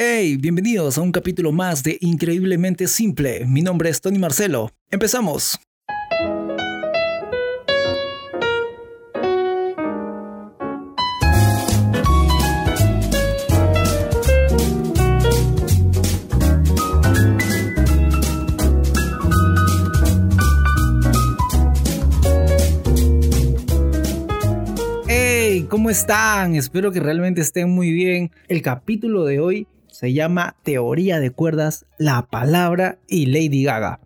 Hey, bienvenidos a un capítulo más de Increíblemente Simple. Mi nombre es Tony Marcelo. Empezamos. Hey, ¿cómo están? Espero que realmente estén muy bien. El capítulo de hoy se llama Teoría de cuerdas, la palabra y Lady Gaga.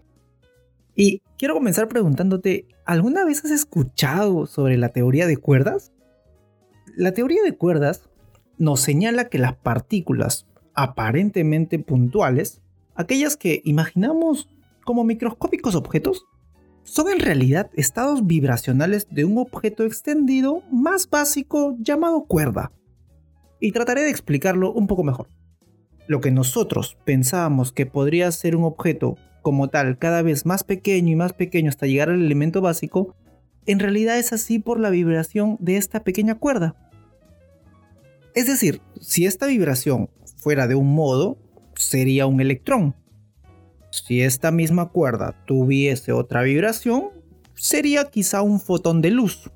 Y quiero comenzar preguntándote, ¿alguna vez has escuchado sobre la teoría de cuerdas? La teoría de cuerdas nos señala que las partículas aparentemente puntuales, aquellas que imaginamos como microscópicos objetos, son en realidad estados vibracionales de un objeto extendido más básico llamado cuerda. Y trataré de explicarlo un poco mejor. Lo que nosotros pensábamos que podría ser un objeto como tal cada vez más pequeño y más pequeño hasta llegar al elemento básico, en realidad es así por la vibración de esta pequeña cuerda. Es decir, si esta vibración fuera de un modo, sería un electrón. Si esta misma cuerda tuviese otra vibración, sería quizá un fotón de luz.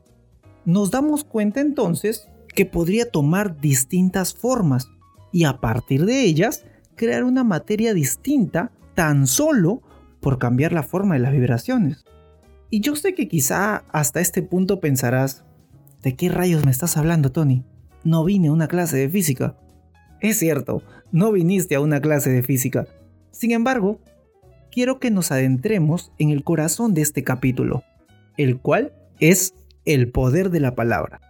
Nos damos cuenta entonces que podría tomar distintas formas y a partir de ellas crear una materia distinta tan solo por cambiar la forma de las vibraciones. Y yo sé que quizá hasta este punto pensarás, ¿de qué rayos me estás hablando, Tony? No vine a una clase de física. Es cierto, no viniste a una clase de física. Sin embargo, quiero que nos adentremos en el corazón de este capítulo, el cual es el poder de la palabra.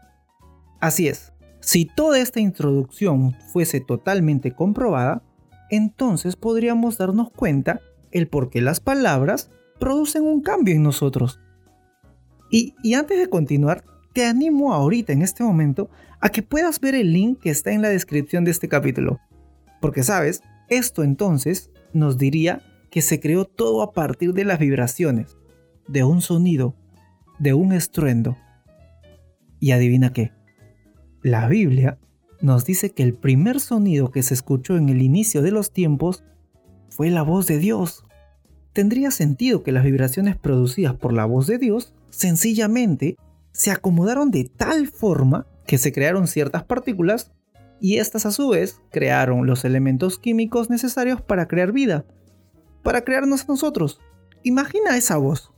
Así es, si toda esta introducción fuese totalmente comprobada, entonces podríamos darnos cuenta el por qué las palabras producen un cambio en nosotros. Y, y, antes de continuar, te animo ahorita en este momento a que puedas ver el link que está en la descripción de este capítulo. Porque sabes, esto entonces nos diría que se creó todo a partir de las vibraciones, de un sonido, de un estruendo. Y adivina qué, la Biblia nos dice que el primer sonido que se escuchó en el inicio de los tiempos fue la voz de Dios. Tendría sentido que las vibraciones producidas por la voz de Dios sencillamente se acomodaron de tal forma que se crearon ciertas partículas y estas a su vez crearon los elementos químicos necesarios para crear vida, para crearnos a nosotros. Imagina esa voz,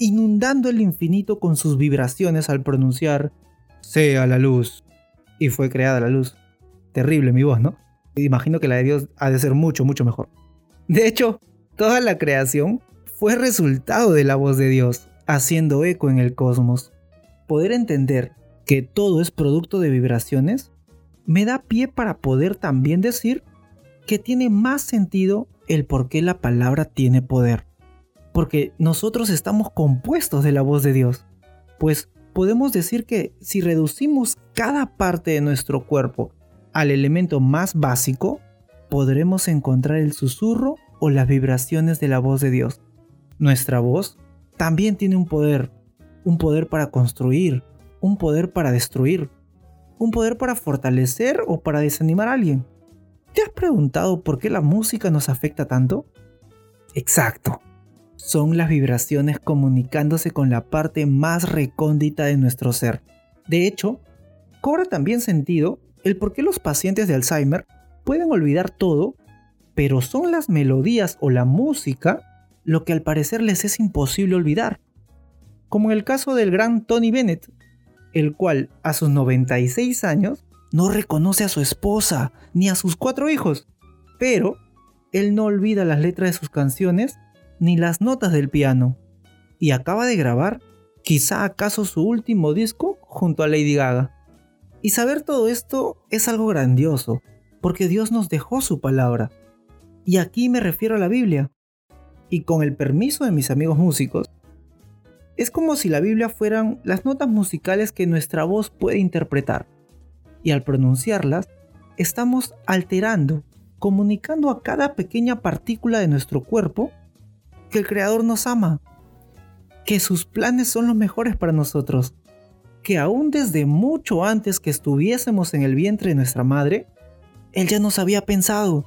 inundando el infinito con sus vibraciones al pronunciar, sea la luz, y fue creada la luz. Terrible mi voz, ¿no? Imagino que la de Dios ha de ser mucho, mucho mejor. De hecho, toda la creación fue resultado de la voz de Dios, haciendo eco en el cosmos. Poder entender que todo es producto de vibraciones me da pie para poder también decir que tiene más sentido el por qué la palabra tiene poder. Porque nosotros estamos compuestos de la voz de Dios. Pues podemos decir que si reducimos cada parte de nuestro cuerpo al elemento más básico, podremos encontrar el susurro o las vibraciones de la voz de Dios. Nuestra voz también tiene un poder, un poder para construir, un poder para destruir, un poder para fortalecer o para desanimar a alguien. ¿Te has preguntado por qué la música nos afecta tanto? Exacto, son las vibraciones comunicándose con la parte más recóndita de nuestro ser. De hecho, cobra también sentido el por qué los pacientes de Alzheimer pueden olvidar todo, pero son las melodías o la música lo que al parecer les es imposible olvidar. Como en el caso del gran Tony Bennett, el cual a sus 96 años no reconoce a su esposa ni a sus cuatro hijos, pero él no olvida las letras de sus canciones ni las notas del piano, y acaba de grabar quizá acaso su último disco junto a Lady Gaga. Y saber todo esto es algo grandioso, porque Dios nos dejó su palabra. Y aquí me refiero a la Biblia. Y con el permiso de mis amigos músicos, es como si la Biblia fueran las notas musicales que nuestra voz puede interpretar. Y al pronunciarlas, estamos alterando, comunicando a cada pequeña partícula de nuestro cuerpo que el Creador nos ama, que sus planes son los mejores para nosotros, que aún desde mucho antes que estuviésemos en el vientre de nuestra madre, Él ya nos había pensado,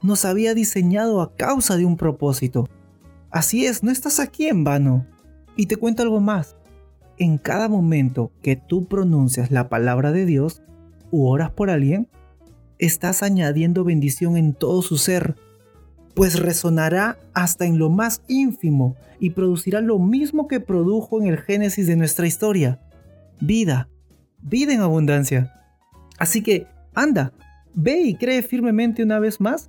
nos había diseñado a causa de un propósito. Así es, no estás aquí en vano. Y te cuento algo más. En cada momento que tú pronuncias la palabra de Dios u oras por alguien, estás añadiendo bendición en todo su ser, pues resonará hasta en lo más ínfimo y producirá lo mismo que produjo en el génesis de nuestra historia. Vida, vida en abundancia. Así que, anda, ve y cree firmemente una vez más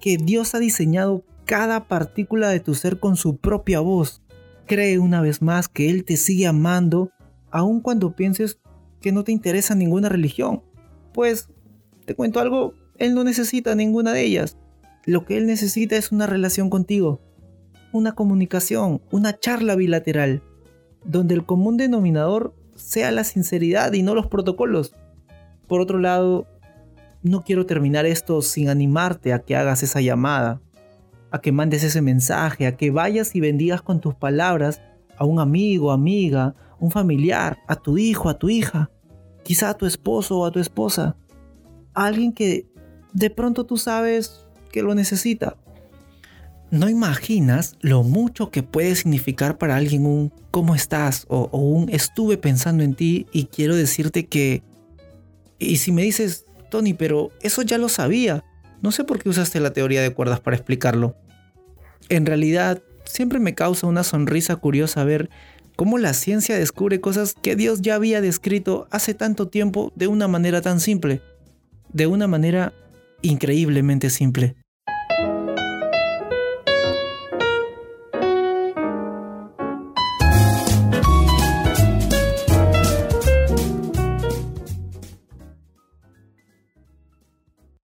que Dios ha diseñado cada partícula de tu ser con su propia voz. Cree una vez más que Él te sigue amando, aun cuando pienses que no te interesa ninguna religión. Pues, te cuento algo, Él no necesita ninguna de ellas. Lo que Él necesita es una relación contigo, una comunicación, una charla bilateral, donde el común denominador sea la sinceridad y no los protocolos. Por otro lado, no quiero terminar esto sin animarte a que hagas esa llamada, a que mandes ese mensaje, a que vayas y bendigas con tus palabras a un amigo, amiga, un familiar, a tu hijo, a tu hija, quizá a tu esposo o a tu esposa, a alguien que de pronto tú sabes que lo necesita. No imaginas lo mucho que puede significar para alguien un ¿cómo estás? o, un estuve pensando en ti y quiero decirte que... Y si me dices, Tony, pero eso ya lo sabía. No sé por qué usaste la teoría de cuerdas para explicarlo. En realidad, siempre me causa una sonrisa curiosa ver cómo la ciencia descubre cosas que Dios ya había descrito hace tanto tiempo de una manera tan simple. De una manera increíblemente simple.